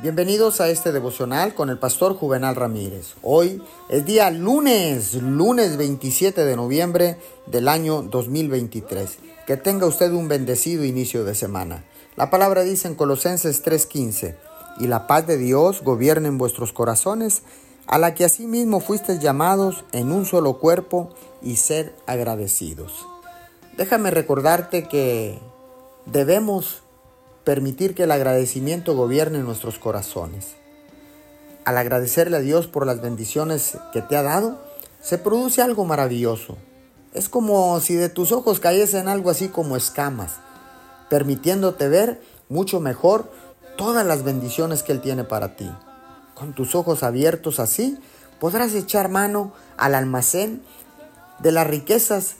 Bienvenidos a este devocional con el pastor Juvenal Ramírez. Hoy es día lunes, lunes 27 de noviembre del año 2023. Que tenga usted un bendecido inicio de semana. La palabra dice en Colosenses 3:15, y la paz de Dios gobierne en vuestros corazones, a la que asimismo fuisteis llamados en un solo cuerpo y ser agradecidos. Déjame recordarte que debemos permitir que el agradecimiento gobierne nuestros corazones. Al agradecerle a Dios por las bendiciones que te ha dado, se produce algo maravilloso. Es como si de tus ojos cayesen algo así como escamas, permitiéndote ver mucho mejor todas las bendiciones que Él tiene para ti. Con tus ojos abiertos así, podrás echar mano al almacén de las riquezas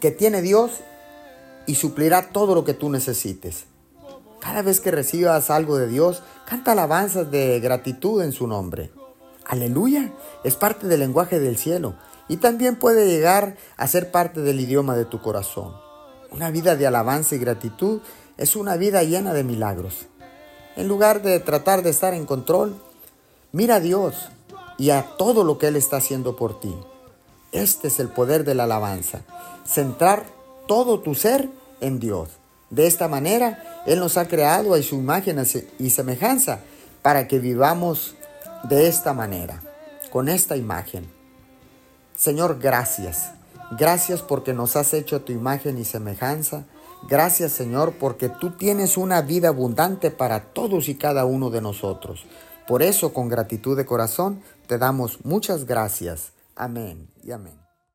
que tiene Dios y suplirá todo lo que tú necesites. Cada vez que recibas algo de Dios, canta alabanzas de gratitud en su nombre. Aleluya es parte del lenguaje del cielo y también puede llegar a ser parte del idioma de tu corazón. Una vida de alabanza y gratitud es una vida llena de milagros. En lugar de tratar de estar en control, mira a Dios y a todo lo que Él está haciendo por ti. Este es el poder de la alabanza. Centrar todo tu ser en Dios. De esta manera, Él nos ha creado a su imagen y semejanza para que vivamos de esta manera, con esta imagen. Señor, gracias. Gracias porque nos has hecho tu imagen y semejanza. Gracias, Señor, porque tú tienes una vida abundante para todos y cada uno de nosotros. Por eso, con gratitud de corazón, te damos muchas gracias. Amén y amén.